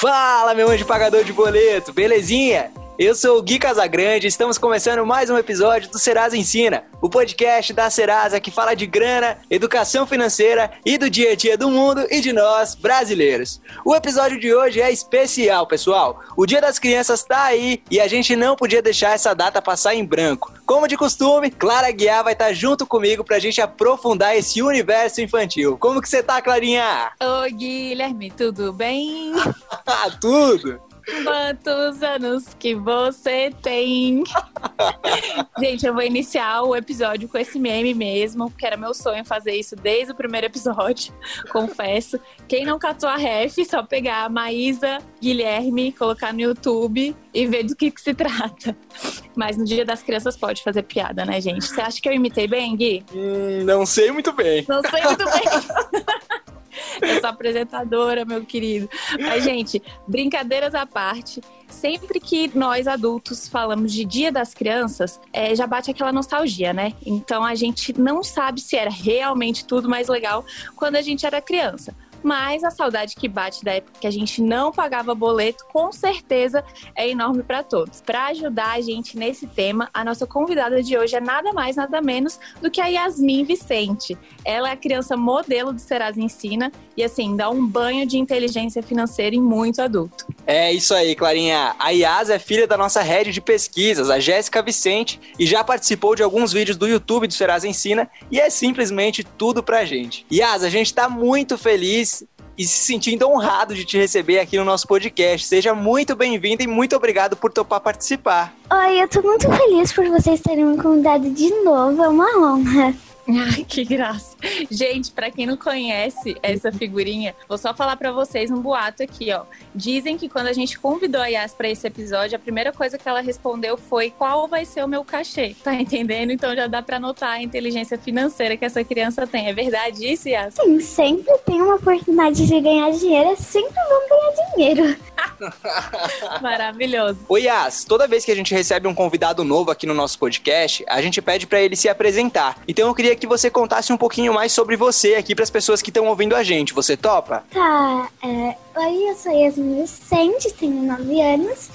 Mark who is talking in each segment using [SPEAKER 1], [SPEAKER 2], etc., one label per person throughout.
[SPEAKER 1] Fala, meu anjo pagador de boleto, belezinha? Eu sou o Gui Casagrande e estamos começando mais um episódio do Serasa Ensina, o podcast da Serasa que fala de grana, educação financeira e do dia a dia do mundo e de nós, brasileiros. O episódio de hoje é especial, pessoal. O Dia das Crianças tá aí e a gente não podia deixar essa data passar em branco. Como de costume, Clara Guiar vai estar junto comigo pra gente aprofundar esse universo infantil. Como que você tá, Clarinha?
[SPEAKER 2] Oi, Guilherme, tudo bem?
[SPEAKER 1] Tudo!
[SPEAKER 2] Quantos anos que você tem? Gente, eu vou iniciar o episódio com esse meme mesmo, porque era meu sonho fazer isso desde o primeiro episódio, confesso. Quem não catou a ref, só pegar a Maísa, Guilherme, colocar no YouTube e ver do que, que se trata. Mas no Dia das Crianças pode fazer piada, né, gente? Você acha que eu imitei bem, Gui?
[SPEAKER 1] Hum, não sei muito bem.
[SPEAKER 2] Não sei muito bem. Eu sou apresentadora, meu querido. Mas, gente, brincadeiras à parte, sempre que nós adultos falamos de Dia das Crianças, é, já bate aquela nostalgia, né? Então a gente não sabe se era realmente tudo mais legal quando a gente era criança. Mas a saudade que bate da época que a gente não pagava boleto, com certeza é enorme para todos. Para ajudar a gente nesse tema, a nossa convidada de hoje é nada mais, nada menos do que a Yasmin Vicente. Ela é a criança modelo do Serasa Ensina e, assim, dá um banho de inteligência financeira em muito adulto.
[SPEAKER 1] É isso aí, Clarinha. A Yas é filha da nossa rede de pesquisas, a Jéssica Vicente, e já participou de alguns vídeos do YouTube do Serasa Ensina e é simplesmente tudo pra gente. Yas, a gente tá muito feliz e se sentindo honrado de te receber aqui no nosso podcast. Seja muito bem-vindo e muito obrigado por topar participar.
[SPEAKER 3] Oi, eu tô muito feliz por vocês terem me convidado de novo, é uma honra.
[SPEAKER 2] Ai, que graça. Gente, para quem não conhece essa figurinha, vou só falar para vocês um boato aqui, ó. Dizem que quando a gente convidou a Yas para esse episódio, a primeira coisa que ela respondeu foi qual vai ser o meu cachê. Tá entendendo? Então já dá para notar a inteligência financeira que essa criança tem. É verdade isso, Yas?
[SPEAKER 3] Sim, sempre tem uma oportunidade de ganhar dinheiro, é sempre vão ganhar dinheiro.
[SPEAKER 2] Maravilhoso.
[SPEAKER 1] Oi, Yas, toda vez que a gente recebe um convidado novo aqui no nosso podcast, a gente pede para ele se apresentar. Então eu queria que você contasse um pouquinho mais sobre você aqui para as pessoas que estão ouvindo a gente. Você topa?
[SPEAKER 3] Tá, é, oi, eu sou Yasmin Vicente, tenho 9 anos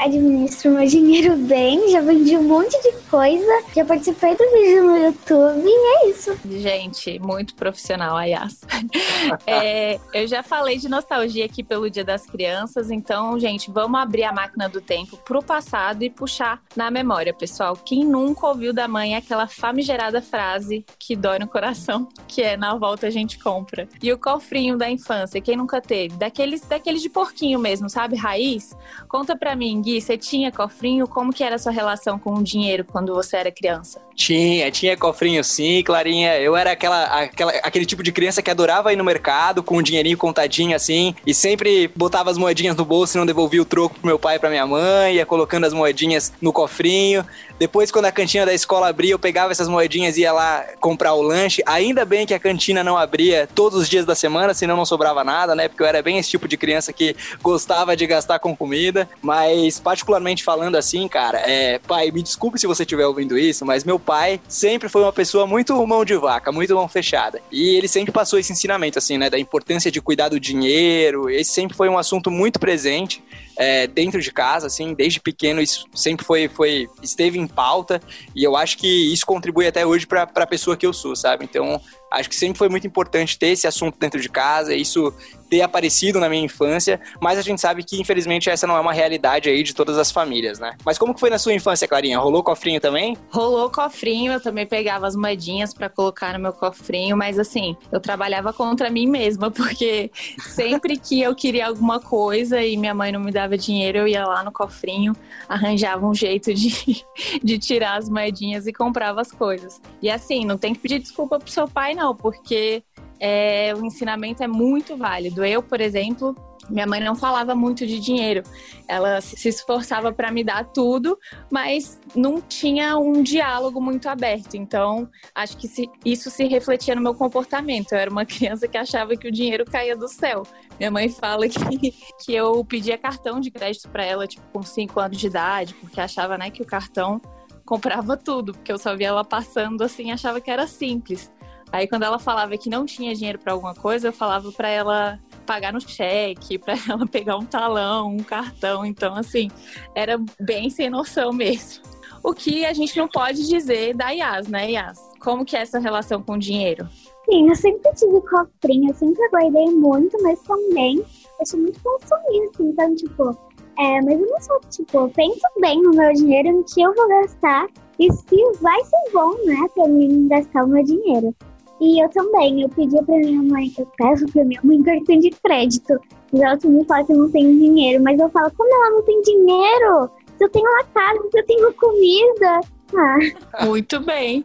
[SPEAKER 3] administro meu dinheiro bem, já vendi um monte de coisa, já participei do vídeo no YouTube e é isso.
[SPEAKER 2] Gente, muito profissional, a Yas. é, eu já falei de nostalgia aqui pelo Dia das Crianças, então, gente, vamos abrir a máquina do tempo pro passado e puxar na memória, pessoal. Quem nunca ouviu da mãe aquela famigerada frase que dói no coração, que é na volta a gente compra. E o cofrinho da infância, quem nunca teve? Daqueles, daqueles de porquinho mesmo, sabe? Raiz? Conta pra mim, Gui, você tinha cofrinho? Como que era a sua relação com o dinheiro quando você era criança?
[SPEAKER 1] Tinha, tinha cofrinho sim, Clarinha. Eu era aquela, aquela, aquele tipo de criança que adorava ir no mercado com um dinheirinho contadinho assim e sempre botava as moedinhas no bolso e não devolvia o troco pro meu pai e pra minha mãe, ia colocando as moedinhas no cofrinho. Depois, quando a cantina da escola abria, eu pegava essas moedinhas e ia lá comprar o lanche. Ainda bem que a cantina não abria todos os dias da semana, senão não sobrava nada, né? Porque eu era bem esse tipo de criança que gostava de gastar com comida. Mas, particularmente falando assim, cara, é, pai, me desculpe se você estiver ouvindo isso, mas meu pai sempre foi uma pessoa muito mão de vaca, muito mão fechada. E ele sempre passou esse ensinamento, assim, né? Da importância de cuidar do dinheiro. Esse sempre foi um assunto muito presente é, dentro de casa, assim, desde pequeno isso sempre foi, foi esteve em pauta e eu acho que isso contribui até hoje para a pessoa que eu sou, sabe? Então, acho que sempre foi muito importante ter esse assunto dentro de casa, isso ter aparecido na minha infância, mas a gente sabe que infelizmente essa não é uma realidade aí de todas as famílias, né? Mas como que foi na sua infância, Clarinha? Rolou cofrinho também?
[SPEAKER 2] Rolou cofrinho, eu também pegava as moedinhas para colocar no meu cofrinho, mas assim, eu trabalhava contra mim mesma, porque sempre que eu queria alguma coisa e minha mãe não me dava dinheiro, eu ia lá no cofrinho, arranjava um jeito de, de tirar as moedinhas e comprava as coisas. E assim, não tem que pedir desculpa pro seu pai, não, porque é, o ensinamento é muito válido. Eu, por exemplo, minha mãe não falava muito de dinheiro. Ela se esforçava para me dar tudo, mas não tinha um diálogo muito aberto. Então, acho que isso se refletia no meu comportamento. Eu era uma criança que achava que o dinheiro caía do céu. Minha mãe fala que, que eu pedia cartão de crédito para ela, tipo, com 5 anos de idade, porque achava, né, que o cartão comprava tudo, porque eu só via ela passando assim, achava que era simples. Aí quando ela falava que não tinha dinheiro para alguma coisa, eu falava para ela pagar no cheque, para ela pegar um talão, um cartão. Então, assim, era bem sem noção mesmo. O que a gente não pode dizer da Yas, né, Yas? Como que é essa relação com o dinheiro?
[SPEAKER 3] Sim, eu sempre tive cofrinho, eu sempre guardei muito, mas também eu sou muito consumista, então, tipo, é, mas eu não sou, tipo, penso bem no meu dinheiro, no que eu vou gastar e se vai ser bom, né, pra mim gastar o meu dinheiro. E eu também, eu pedi pra minha mãe, eu peço pra minha mãe cartão de crédito. E ela me fala que eu não tenho dinheiro, mas eu falo, como ela não tem dinheiro? Se eu tenho uma casa, se eu tenho comida. Ah.
[SPEAKER 2] Muito bem.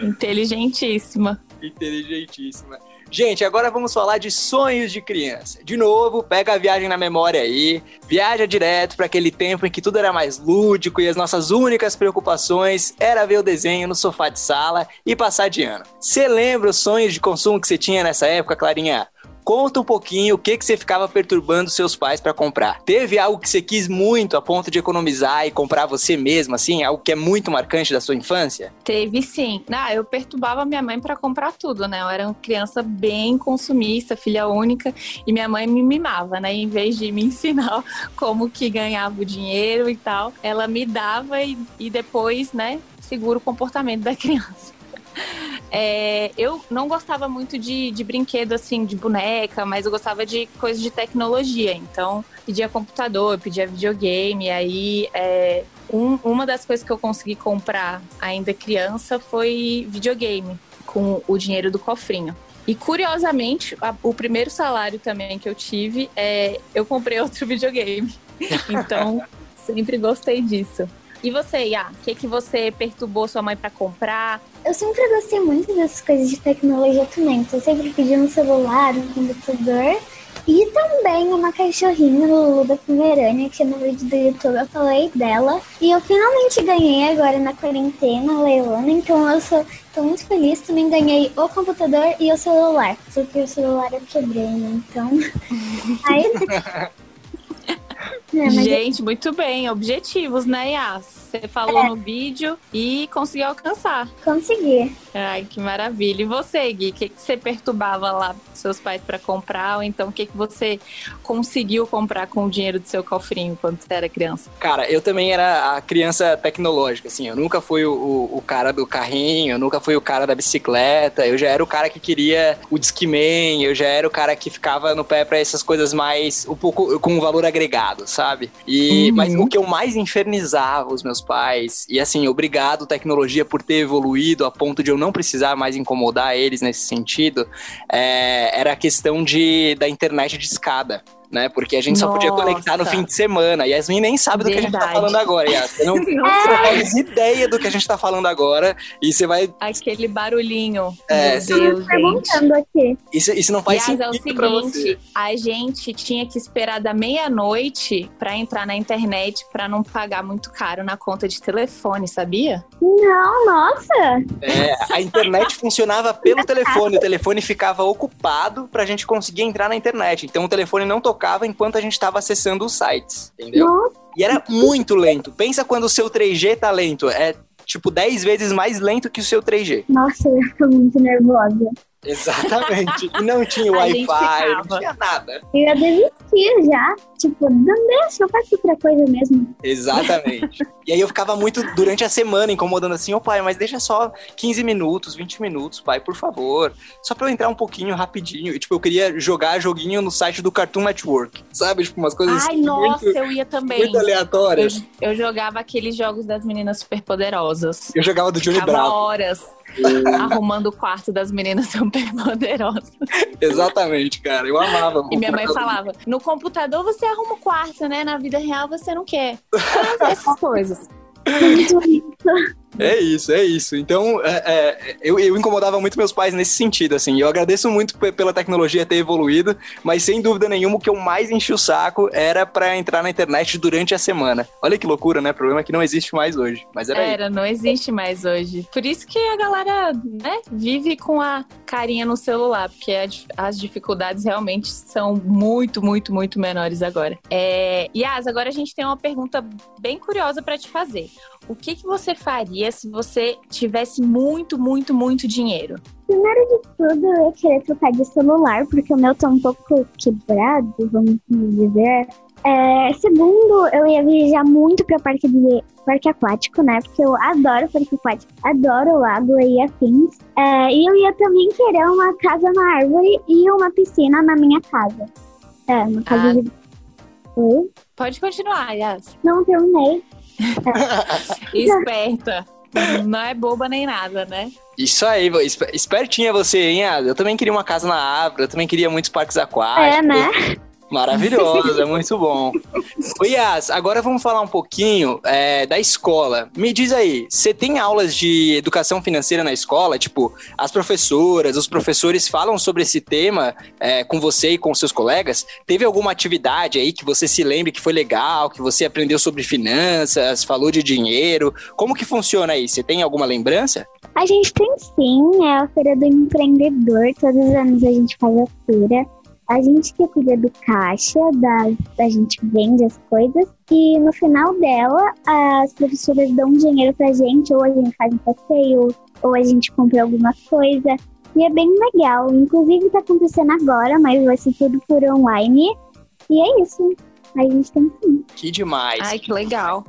[SPEAKER 2] Inteligentíssima.
[SPEAKER 1] Inteligentíssima. Gente, agora vamos falar de sonhos de criança. De novo, pega a viagem na memória aí, viaja direto para aquele tempo em que tudo era mais lúdico e as nossas únicas preocupações era ver o desenho no sofá de sala e passar de ano. Você lembra os sonhos de consumo que você tinha nessa época, Clarinha? Conta um pouquinho o que, que você ficava perturbando seus pais para comprar. Teve algo que você quis muito a ponto de economizar e comprar você mesma, assim? Algo que é muito marcante da sua infância?
[SPEAKER 2] Teve sim. Ah, eu perturbava minha mãe para comprar tudo, né? Eu era uma criança bem consumista, filha única, e minha mãe me mimava, né? Em vez de me ensinar como que ganhava o dinheiro e tal, ela me dava e, e depois, né, segura o comportamento da criança. É, eu não gostava muito de, de brinquedo assim, de boneca, mas eu gostava de coisas de tecnologia. Então, pedia computador, pedia videogame. E aí, é, um, uma das coisas que eu consegui comprar ainda criança foi videogame, com o dinheiro do cofrinho. E curiosamente, a, o primeiro salário também que eu tive, é, eu comprei outro videogame. Então, sempre gostei disso. E você, Iá, o que, que você perturbou sua mãe para comprar?
[SPEAKER 3] Eu sempre gostei muito dessas coisas de tecnologia também. Então, eu sempre pedi um celular, um computador e também uma cachorrinha Lulu da Pomerânia, que no vídeo do YouTube eu falei dela. E eu finalmente ganhei agora na quarentena, Leilona. Então eu sou tô muito feliz. Também ganhei o computador e o celular. Só que o celular eu quebrei, né? Então. Aí.
[SPEAKER 2] É, Gente, muito bem. Objetivos, né, Yas? Você falou é. no vídeo e conseguiu alcançar.
[SPEAKER 3] Consegui.
[SPEAKER 2] Ai, que maravilha. E você, Gui, o que, que você perturbava lá seus pais para comprar? Ou então o que, que você conseguiu comprar com o dinheiro do seu cofrinho quando você era criança?
[SPEAKER 1] Cara, eu também era a criança tecnológica, assim. Eu nunca fui o, o, o cara do carrinho, eu nunca fui o cara da bicicleta. Eu já era o cara que queria o Discman, eu já era o cara que ficava no pé para essas coisas mais, um pouco com valor agregado, sabe? E, uhum. Mas o que eu mais infernizava os meus pais. E assim, obrigado, tecnologia, por ter evoluído a ponto de eu não precisar mais incomodar eles nesse sentido. É, era a questão de, da internet de escada né? Porque a gente Nossa. só podia conectar no fim de semana. Yasmin nem sabe do Verdade. que a gente tá falando agora, Yasmin. Não, não faz ideia do que a gente tá falando agora. E você vai.
[SPEAKER 2] Aquele barulhinho.
[SPEAKER 1] É,
[SPEAKER 3] Meu Deus, perguntando aqui.
[SPEAKER 1] Isso, isso não faz
[SPEAKER 2] Yas,
[SPEAKER 1] sentido
[SPEAKER 2] é o seguinte, pra você. A gente tinha que esperar da meia-noite para entrar na internet para não pagar muito caro na conta de telefone, sabia?
[SPEAKER 3] Não, nossa!
[SPEAKER 1] É, a internet funcionava pelo telefone. O telefone ficava ocupado pra gente conseguir entrar na internet. Então o telefone não tocava enquanto a gente estava acessando os sites, entendeu? Nossa. E era muito lento. Pensa quando o seu 3G tá lento. É tipo 10 vezes mais lento que o seu 3G.
[SPEAKER 3] Nossa, eu tô muito nervosa.
[SPEAKER 1] Exatamente. E não tinha Wi-Fi, não tinha nada.
[SPEAKER 3] Eu ia desistir já. Tipo, não deixa, eu faço outra coisa mesmo.
[SPEAKER 1] Exatamente. e aí eu ficava muito durante a semana incomodando assim, ô oh, pai, mas deixa só 15 minutos, 20 minutos, pai, por favor. Só pra eu entrar um pouquinho rapidinho. E tipo, eu queria jogar joguinho no site do Cartoon Network. Sabe? Tipo, umas coisas
[SPEAKER 2] Ai, nossa, muito, eu ia também.
[SPEAKER 1] Muito aleatórias.
[SPEAKER 2] Eu, eu, jogava aqueles jogos das meninas superpoderosas.
[SPEAKER 1] Eu jogava do Johnny
[SPEAKER 2] Bravo. horas arrumando o quarto das meninas super poderosas.
[SPEAKER 1] Exatamente, cara. Eu amava.
[SPEAKER 2] E minha mãe falava: no computador você arruma o quarto, né? Na vida real você não quer. Essas coisas.
[SPEAKER 1] É isso, é isso. Então, é, é, eu, eu incomodava muito meus pais nesse sentido, assim. Eu agradeço muito pela tecnologia ter evoluído, mas sem dúvida nenhuma o que eu mais enchi o saco era para entrar na internet durante a semana. Olha que loucura, né? Problema que não existe mais hoje. Mas era
[SPEAKER 2] Era, não existe mais hoje. Por isso que a galera, né, vive com a carinha no celular, porque as dificuldades realmente são muito, muito, muito menores agora. É... Yas, agora a gente tem uma pergunta bem curiosa para te fazer. O que, que você faria se você tivesse muito, muito, muito dinheiro?
[SPEAKER 3] Primeiro de tudo, eu queria trocar de celular, porque o meu tá um pouco quebrado, vamos dizer. É, segundo, eu ia viajar muito para parque de parque aquático, né? Porque eu adoro parque aquático, adoro lago e afins. É, e eu ia também querer uma casa na árvore e uma piscina na minha casa. É, no caso ah. de.
[SPEAKER 2] Oi? Pode continuar, Yas.
[SPEAKER 3] Não terminei.
[SPEAKER 2] É. Esperta. Não é boba nem nada, né?
[SPEAKER 1] Isso aí, espertinha você, hein? Eu também queria uma casa na árvore, eu também queria muitos parques aquáticos.
[SPEAKER 3] É, né?
[SPEAKER 1] Maravilhoso, é muito bom. O Yas, agora vamos falar um pouquinho é, da escola. Me diz aí, você tem aulas de educação financeira na escola? Tipo, as professoras, os professores falam sobre esse tema é, com você e com seus colegas? Teve alguma atividade aí que você se lembre que foi legal, que você aprendeu sobre finanças, falou de dinheiro? Como que funciona aí? Você tem alguma lembrança?
[SPEAKER 3] A gente tem sim, é a Feira do Empreendedor. Todos os anos a gente faz a feira. A gente que cuida do caixa, da, a gente vende as coisas e no final dela as professoras dão dinheiro pra gente, ou a gente faz um passeio, ou a gente compra alguma coisa. E é bem legal. Inclusive tá acontecendo agora, mas vai ser tudo por online. E é isso. A gente tem sim.
[SPEAKER 1] Que demais.
[SPEAKER 2] Ai, que legal.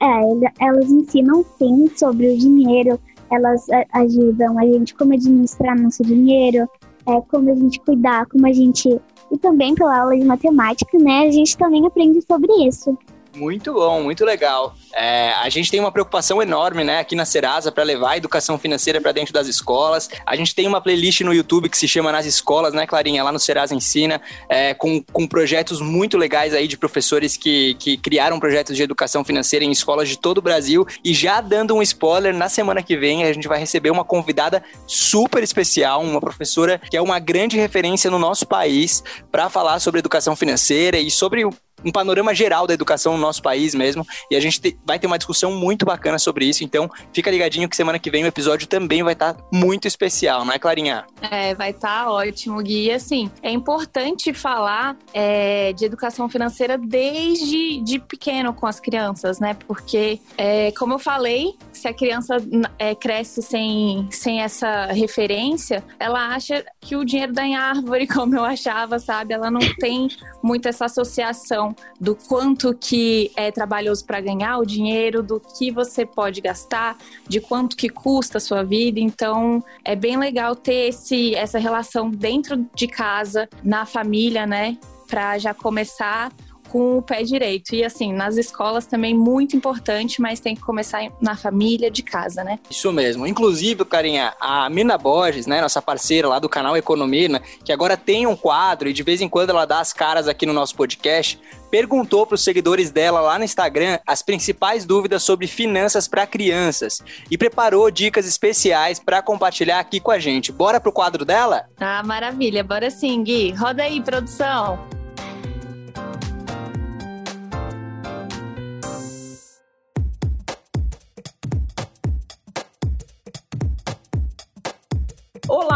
[SPEAKER 3] É, elas ensinam sim sobre o dinheiro, elas ajudam a gente como administrar nosso dinheiro, é, como a gente cuidar, como a gente. E também pela aula de matemática, né? A gente também aprende sobre isso.
[SPEAKER 1] Muito bom, muito legal. É, a gente tem uma preocupação enorme, né, aqui na Serasa para levar a educação financeira para dentro das escolas. A gente tem uma playlist no YouTube que se chama Nas Escolas, né, Clarinha? Lá no Serasa Ensina, é, com, com projetos muito legais aí de professores que, que criaram projetos de educação financeira em escolas de todo o Brasil. E já dando um spoiler, na semana que vem a gente vai receber uma convidada super especial, uma professora que é uma grande referência no nosso país para falar sobre educação financeira e sobre um panorama geral da educação no nosso país mesmo. E a gente te, vai ter uma discussão muito bacana sobre isso. Então, fica ligadinho que semana que vem o episódio também vai estar tá muito especial, não é, Clarinha?
[SPEAKER 2] É, vai estar tá ótimo, Gui. E assim, é importante falar é, de educação financeira desde de pequeno com as crianças, né? Porque, é, como eu falei, se a criança é, cresce sem, sem essa referência, ela acha que o dinheiro dá em árvore, como eu achava, sabe? Ela não tem muito essa associação do quanto que é trabalhoso para ganhar o dinheiro, do que você pode gastar, de quanto que custa a sua vida. Então, é bem legal ter esse, essa relação dentro de casa, na família, né? Para já começar com o pé direito. E assim, nas escolas também muito importante, mas tem que começar na família de casa, né?
[SPEAKER 1] Isso mesmo. Inclusive, carinha, a Mina Borges, né, nossa parceira lá do canal Economia, né, que agora tem um quadro e de vez em quando ela dá as caras aqui no nosso podcast, perguntou para os seguidores dela lá no Instagram as principais dúvidas sobre finanças para crianças e preparou dicas especiais para compartilhar aqui com a gente. Bora pro quadro dela?
[SPEAKER 2] Ah, maravilha. Bora sim, Gui. Roda aí, produção.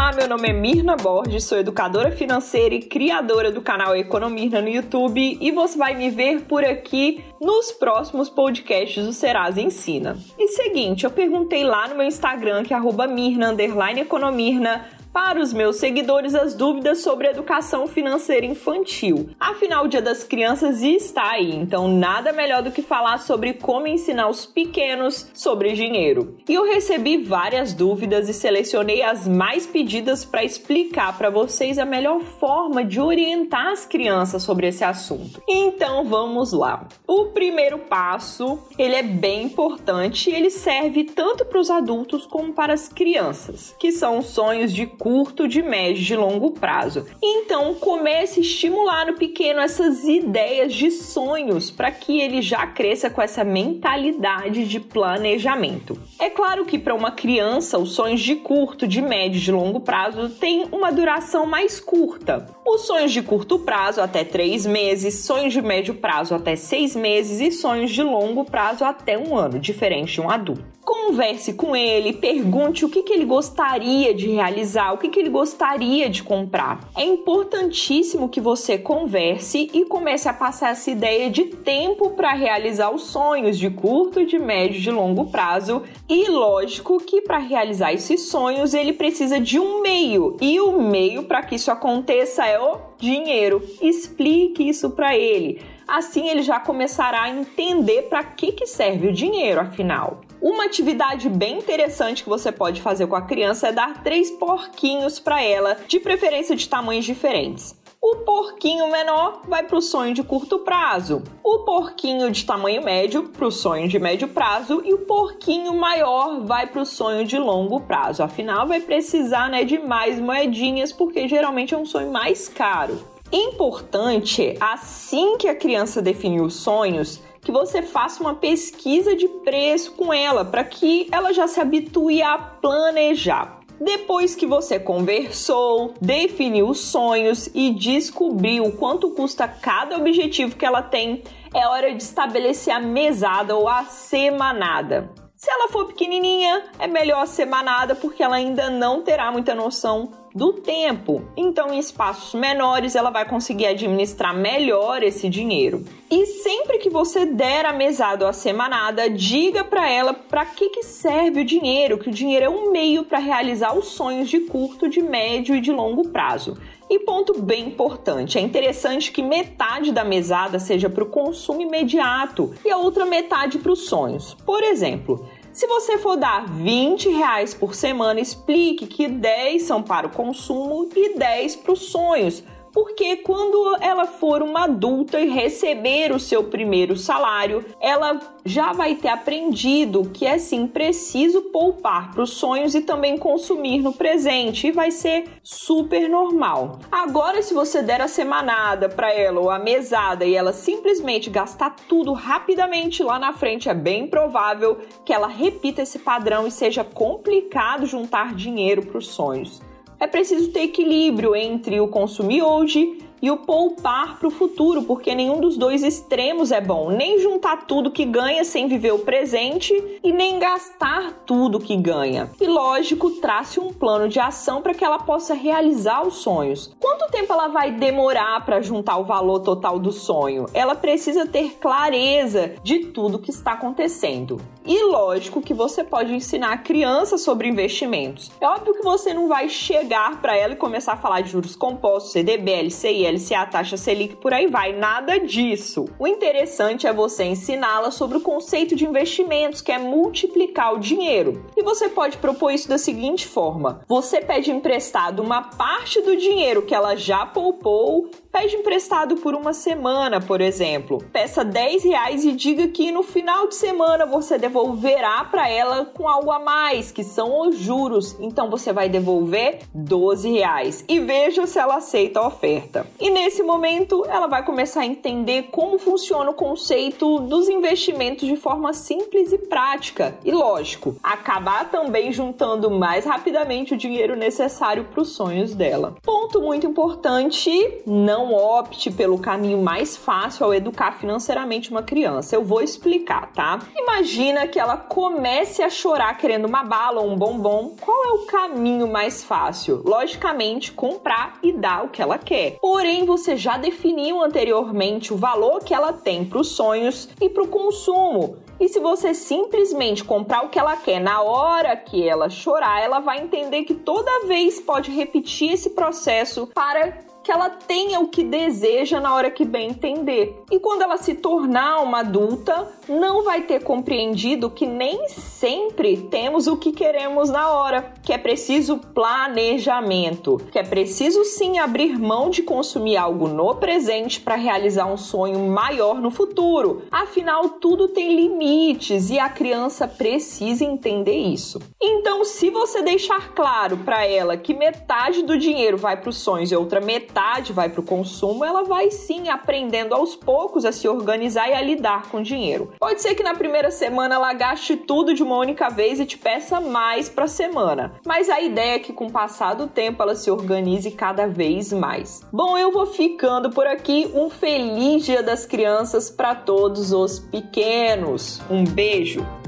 [SPEAKER 4] Olá, meu nome é Mirna Borges, sou educadora financeira e criadora do canal Economirna no YouTube e você vai me ver por aqui nos próximos podcasts do Serasa Ensina. E seguinte, eu perguntei lá no meu Instagram, que é arroba Mirna, Economirna, para os meus seguidores as dúvidas sobre educação financeira infantil. Afinal, o Dia das Crianças está aí, então nada melhor do que falar sobre como ensinar os pequenos sobre dinheiro. E eu recebi várias dúvidas e selecionei as mais pedidas para explicar para vocês a melhor forma de orientar as crianças sobre esse assunto. Então vamos lá. O primeiro passo, ele é bem importante ele serve tanto para os adultos como para as crianças, que são os sonhos de curto, de médio, de longo prazo. Então, comece a estimular no pequeno essas ideias de sonhos para que ele já cresça com essa mentalidade de planejamento. É claro que para uma criança, os sonhos de curto, de médio, de longo prazo têm uma duração mais curta. Os sonhos de curto prazo até três meses, sonhos de médio prazo até seis meses e sonhos de longo prazo até um ano, diferente de um adulto. Converse com ele, pergunte o que, que ele gostaria de realizar, o que, que ele gostaria de comprar. É importantíssimo que você converse e comece a passar essa ideia de tempo para realizar os sonhos de curto, de médio e de longo prazo. E lógico que para realizar esses sonhos ele precisa de um meio, e o meio para que isso aconteça é o dinheiro. Explique isso para ele. Assim ele já começará a entender para que, que serve o dinheiro, afinal. Uma atividade bem interessante que você pode fazer com a criança é dar três porquinhos para ela, de preferência de tamanhos diferentes. O porquinho menor vai para o sonho de curto prazo, o porquinho de tamanho médio para o sonho de médio prazo e o porquinho maior vai para o sonho de longo prazo. Afinal, vai precisar né, de mais moedinhas porque geralmente é um sonho mais caro. Importante, assim que a criança definir os sonhos, que você faça uma pesquisa de preço com ela, para que ela já se habitue a planejar. Depois que você conversou, definiu os sonhos e descobriu quanto custa cada objetivo que ela tem, é hora de estabelecer a mesada ou a semanada. Se ela for pequenininha, é melhor a semanada porque ela ainda não terá muita noção do tempo. Então, em espaços menores, ela vai conseguir administrar melhor esse dinheiro. E sempre que você der a mesada ou a semanada, diga para ela para que, que serve o dinheiro, que o dinheiro é um meio para realizar os sonhos de curto, de médio e de longo prazo. E ponto bem importante, é interessante que metade da mesada seja para o consumo imediato e a outra metade para os sonhos. Por exemplo, se você for dar 20 reais por semana, explique que 10 são para o consumo e 10 para os sonhos porque quando ela for uma adulta e receber o seu primeiro salário, ela já vai ter aprendido que é sim preciso poupar para os sonhos e também consumir no presente e vai ser super normal. Agora, se você der a semanada para ela ou a mesada e ela simplesmente gastar tudo rapidamente lá na frente, é bem provável que ela repita esse padrão e seja complicado juntar dinheiro para os sonhos é preciso ter equilíbrio entre o consumir hoje e o poupar para o futuro, porque nenhum dos dois extremos é bom. Nem juntar tudo que ganha sem viver o presente e nem gastar tudo que ganha. E lógico, trace um plano de ação para que ela possa realizar os sonhos. Quanto tempo ela vai demorar para juntar o valor total do sonho? Ela precisa ter clareza de tudo que está acontecendo. E lógico que você pode ensinar a criança sobre investimentos. É óbvio que você não vai chegar para ela e começar a falar de juros compostos, CDB, LCI, LCA, taxa Selic, por aí vai. Nada disso. O interessante é você ensiná-la sobre o conceito de investimentos, que é multiplicar o dinheiro. E você pode propor isso da seguinte forma: você pede emprestado uma parte do dinheiro que ela já poupou Pede emprestado por uma semana, por exemplo. Peça 10 reais e diga que no final de semana você devolverá para ela com algo a mais, que são os juros. Então você vai devolver 12 reais e veja se ela aceita a oferta. E nesse momento ela vai começar a entender como funciona o conceito dos investimentos de forma simples e prática. E lógico, acabar também juntando mais rapidamente o dinheiro necessário para os sonhos dela. Ponto muito importante: não não opte pelo caminho mais fácil ao educar financeiramente uma criança. Eu vou explicar, tá? Imagina que ela comece a chorar querendo uma bala ou um bombom. Qual é o caminho mais fácil? Logicamente, comprar e dar o que ela quer. Porém, você já definiu anteriormente o valor que ela tem para os sonhos e para o consumo. E se você simplesmente comprar o que ela quer na hora que ela chorar, ela vai entender que toda vez pode repetir esse processo para que ela tenha o que deseja na hora que bem entender. E quando ela se tornar uma adulta, não vai ter compreendido que nem sempre temos o que queremos na hora, que é preciso planejamento, que é preciso sim abrir mão de consumir algo no presente para realizar um sonho maior no futuro. Afinal, tudo tem limites e a criança precisa entender isso. Então, se você deixar claro para ela que metade do dinheiro vai para os sonhos e outra metade metade vai para o consumo, ela vai sim aprendendo aos poucos a se organizar e a lidar com dinheiro. Pode ser que na primeira semana ela gaste tudo de uma única vez e te peça mais para a semana, mas a ideia é que com o passar do tempo ela se organize cada vez mais. Bom, eu vou ficando por aqui. Um feliz Dia das Crianças para todos os pequenos. Um beijo.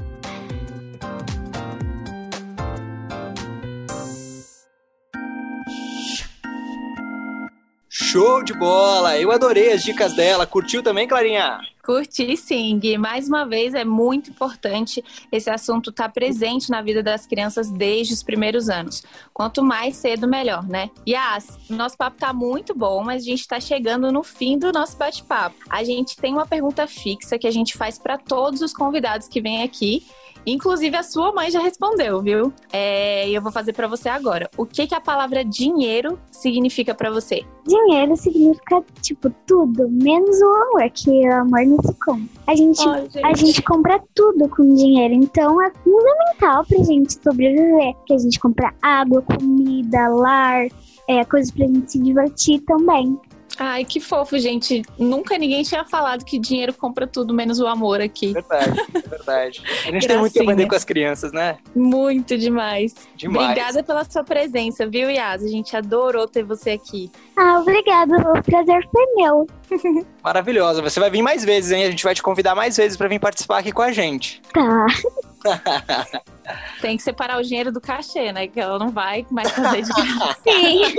[SPEAKER 1] Show de bola! Eu adorei as dicas dela. Curtiu também, Clarinha?
[SPEAKER 2] Curti sim, Gui. Mais uma vez, é muito importante esse assunto estar tá presente na vida das crianças desde os primeiros anos. Quanto mais cedo, melhor, né? Yas, nosso papo tá muito bom, mas a gente está chegando no fim do nosso bate-papo. A gente tem uma pergunta fixa que a gente faz para todos os convidados que vêm aqui Inclusive, a sua mãe já respondeu, viu? É, e eu vou fazer para você agora. O que, que a palavra dinheiro significa para você?
[SPEAKER 3] Dinheiro significa, tipo, tudo, menos o amor, que o amor não se compra. A gente, oh, gente. a gente compra tudo com dinheiro, então é fundamental pra gente sobreviver. Que a gente compra água, comida, lar, é, coisas pra gente se divertir também.
[SPEAKER 2] Ai, que fofo, gente. Nunca ninguém tinha falado que dinheiro compra tudo menos o amor aqui.
[SPEAKER 1] Verdade, verdade. A gente tem muito que aprender com as crianças, né?
[SPEAKER 2] Muito demais.
[SPEAKER 1] Demais.
[SPEAKER 2] Obrigada pela sua presença, viu, Yas? A gente adorou ter você aqui.
[SPEAKER 3] Ah, obrigada. O prazer foi meu.
[SPEAKER 1] Maravilhosa. Você vai vir mais vezes, hein? A gente vai te convidar mais vezes para vir participar aqui com a gente.
[SPEAKER 3] Tá.
[SPEAKER 2] Tem que separar o dinheiro do cachê, né? Que ela não vai mais fazer de graça.
[SPEAKER 3] Sim.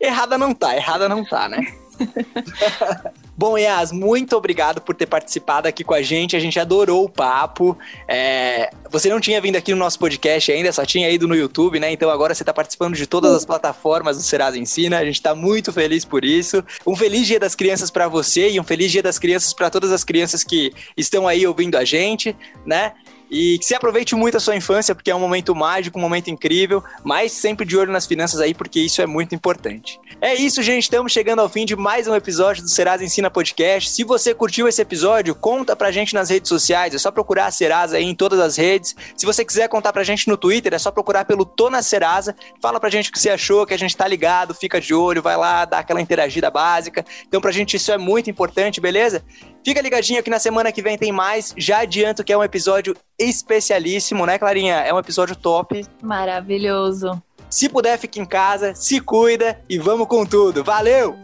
[SPEAKER 1] errada não tá, errada não tá, né? Bom, Yas, muito obrigado por ter participado aqui com a gente. A gente adorou o papo. É... Você não tinha vindo aqui no nosso podcast ainda, só tinha ido no YouTube, né? Então agora você está participando de todas as plataformas do Serasa Ensina. A gente está muito feliz por isso. Um feliz Dia das Crianças para você e um feliz Dia das Crianças para todas as crianças que estão aí ouvindo a gente, né? E que se aproveite muito a sua infância, porque é um momento mágico, um momento incrível, mas sempre de olho nas finanças aí, porque isso é muito importante. É isso, gente. Estamos chegando ao fim de mais um episódio do Serasa Ensina Podcast. Se você curtiu esse episódio, conta pra gente nas redes sociais. É só procurar a Serasa aí em todas as redes. Se você quiser contar pra gente no Twitter, é só procurar pelo Tona Serasa. Fala pra gente o que você achou, que a gente tá ligado, fica de olho, vai lá, dá aquela interagida básica. Então, pra gente isso é muito importante, beleza? Fica ligadinho que na semana que vem tem mais. Já adianto que é um episódio especialíssimo, né, Clarinha? É um episódio top.
[SPEAKER 2] Maravilhoso.
[SPEAKER 1] Se puder, fique em casa, se cuida e vamos com tudo. Valeu!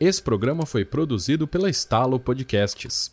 [SPEAKER 5] Esse programa foi produzido pela Estalo Podcasts.